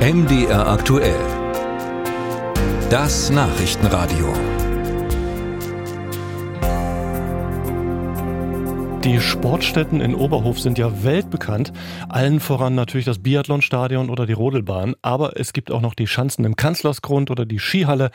MDR aktuell. Das Nachrichtenradio. Die Sportstätten in Oberhof sind ja weltbekannt. Allen voran natürlich das Biathlonstadion oder die Rodelbahn. Aber es gibt auch noch die Schanzen im Kanzlersgrund oder die Skihalle.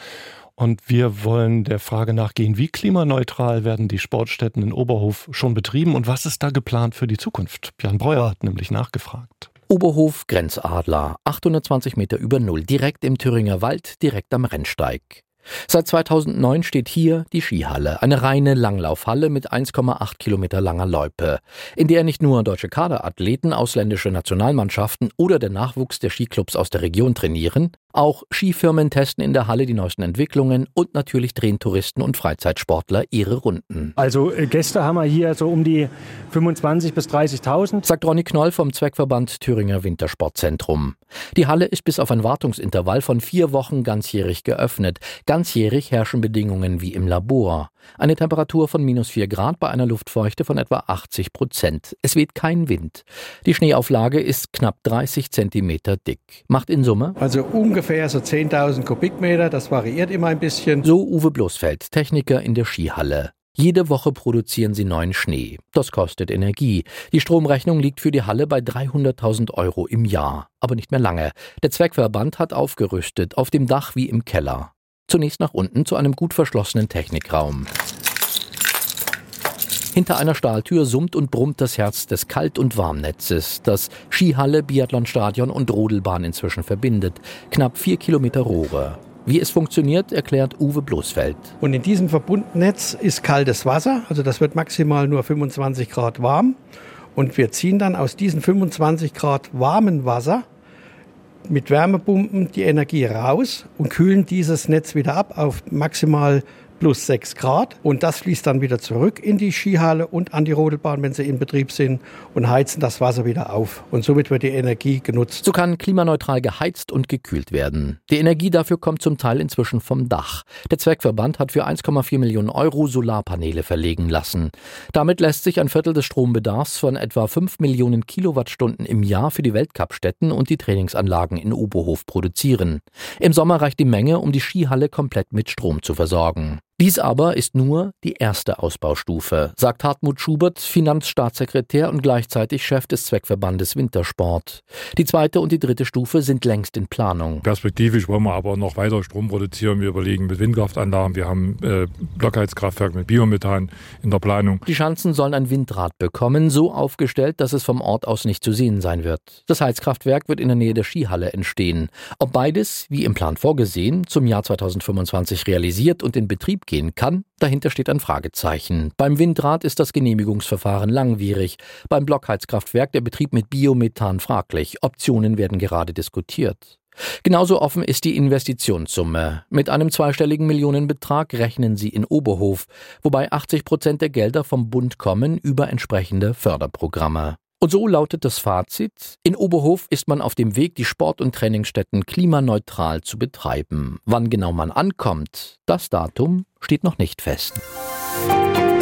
Und wir wollen der Frage nachgehen, wie klimaneutral werden die Sportstätten in Oberhof schon betrieben und was ist da geplant für die Zukunft? Björn Breuer hat nämlich nachgefragt. Oberhof Grenzadler, 820 Meter über Null, direkt im Thüringer Wald, direkt am Rennsteig. Seit 2009 steht hier die Skihalle, eine reine Langlaufhalle mit 1,8 Kilometer langer Loipe, in der nicht nur deutsche Kaderathleten, ausländische Nationalmannschaften oder der Nachwuchs der Skiclubs aus der Region trainieren, auch Skifirmen testen in der Halle die neuesten Entwicklungen und natürlich drehen Touristen und Freizeitsportler ihre Runden. Also äh, Gäste haben wir hier so um die 25.000 bis 30.000. Sagt Ronny Knoll vom Zweckverband Thüringer Wintersportzentrum. Die Halle ist bis auf ein Wartungsintervall von vier Wochen ganzjährig geöffnet. Ganzjährig herrschen Bedingungen wie im Labor. Eine Temperatur von minus vier Grad bei einer Luftfeuchte von etwa 80 Prozent. Es weht kein Wind. Die Schneeauflage ist knapp 30 Zentimeter dick. Macht in Summe? Also ungefähr so 10.000 Kubikmeter. Das variiert immer ein bisschen. So Uwe Bloßfeld, Techniker in der Skihalle. Jede Woche produzieren sie neuen Schnee. Das kostet Energie. Die Stromrechnung liegt für die Halle bei 300.000 Euro im Jahr. Aber nicht mehr lange. Der Zweckverband hat aufgerüstet, auf dem Dach wie im Keller. Zunächst nach unten zu einem gut verschlossenen Technikraum. Hinter einer Stahltür summt und brummt das Herz des Kalt- und Warmnetzes, das Skihalle, Biathlonstadion und Rodelbahn inzwischen verbindet. Knapp vier Kilometer Rohre. Wie es funktioniert, erklärt Uwe Bloßfeld. Und in diesem Verbundnetz ist kaltes Wasser, also das wird maximal nur 25 Grad warm. Und wir ziehen dann aus diesem 25 Grad warmen Wasser mit Wärmepumpen die Energie raus und kühlen dieses Netz wieder ab auf maximal plus 6 Grad. Und das fließt dann wieder zurück in die Skihalle und an die Rodelbahn, wenn sie in Betrieb sind, und heizen das Wasser wieder auf. Und somit wird die Energie genutzt. So kann klimaneutral geheizt und gekühlt werden. Die Energie dafür kommt zum Teil inzwischen vom Dach. Der Zweckverband hat für 1,4 Millionen Euro Solarpaneele verlegen lassen. Damit lässt sich ein Viertel des Strombedarfs von etwa 5 Millionen Kilowattstunden im Jahr für die Weltcup-Stätten und die Trainingsanlagen in Oberhof produzieren. Im Sommer reicht die Menge, um die Skihalle komplett mit Strom zu versorgen. Dies aber ist nur die erste Ausbaustufe, sagt Hartmut Schubert, Finanzstaatssekretär und gleichzeitig Chef des Zweckverbandes Wintersport. Die zweite und die dritte Stufe sind längst in Planung. Perspektivisch wollen wir aber noch weiter Strom produzieren. Wir überlegen mit Windkraftanlagen, wir haben äh, Blockheizkraftwerk mit Biomethan in der Planung. Die Schanzen sollen ein Windrad bekommen, so aufgestellt, dass es vom Ort aus nicht zu sehen sein wird. Das Heizkraftwerk wird in der Nähe der Skihalle entstehen. Ob beides, wie im Plan vorgesehen, zum Jahr 2025 realisiert und in Betrieb gehen kann, dahinter steht ein Fragezeichen. Beim Windrad ist das Genehmigungsverfahren langwierig, beim Blockheizkraftwerk der Betrieb mit Biomethan fraglich. Optionen werden gerade diskutiert. Genauso offen ist die Investitionssumme. Mit einem zweistelligen Millionenbetrag rechnen sie in Oberhof, wobei 80 Prozent der Gelder vom Bund kommen über entsprechende Förderprogramme. Und so lautet das Fazit, in Oberhof ist man auf dem Weg, die Sport- und Trainingsstätten klimaneutral zu betreiben. Wann genau man ankommt, das Datum steht noch nicht fest. Musik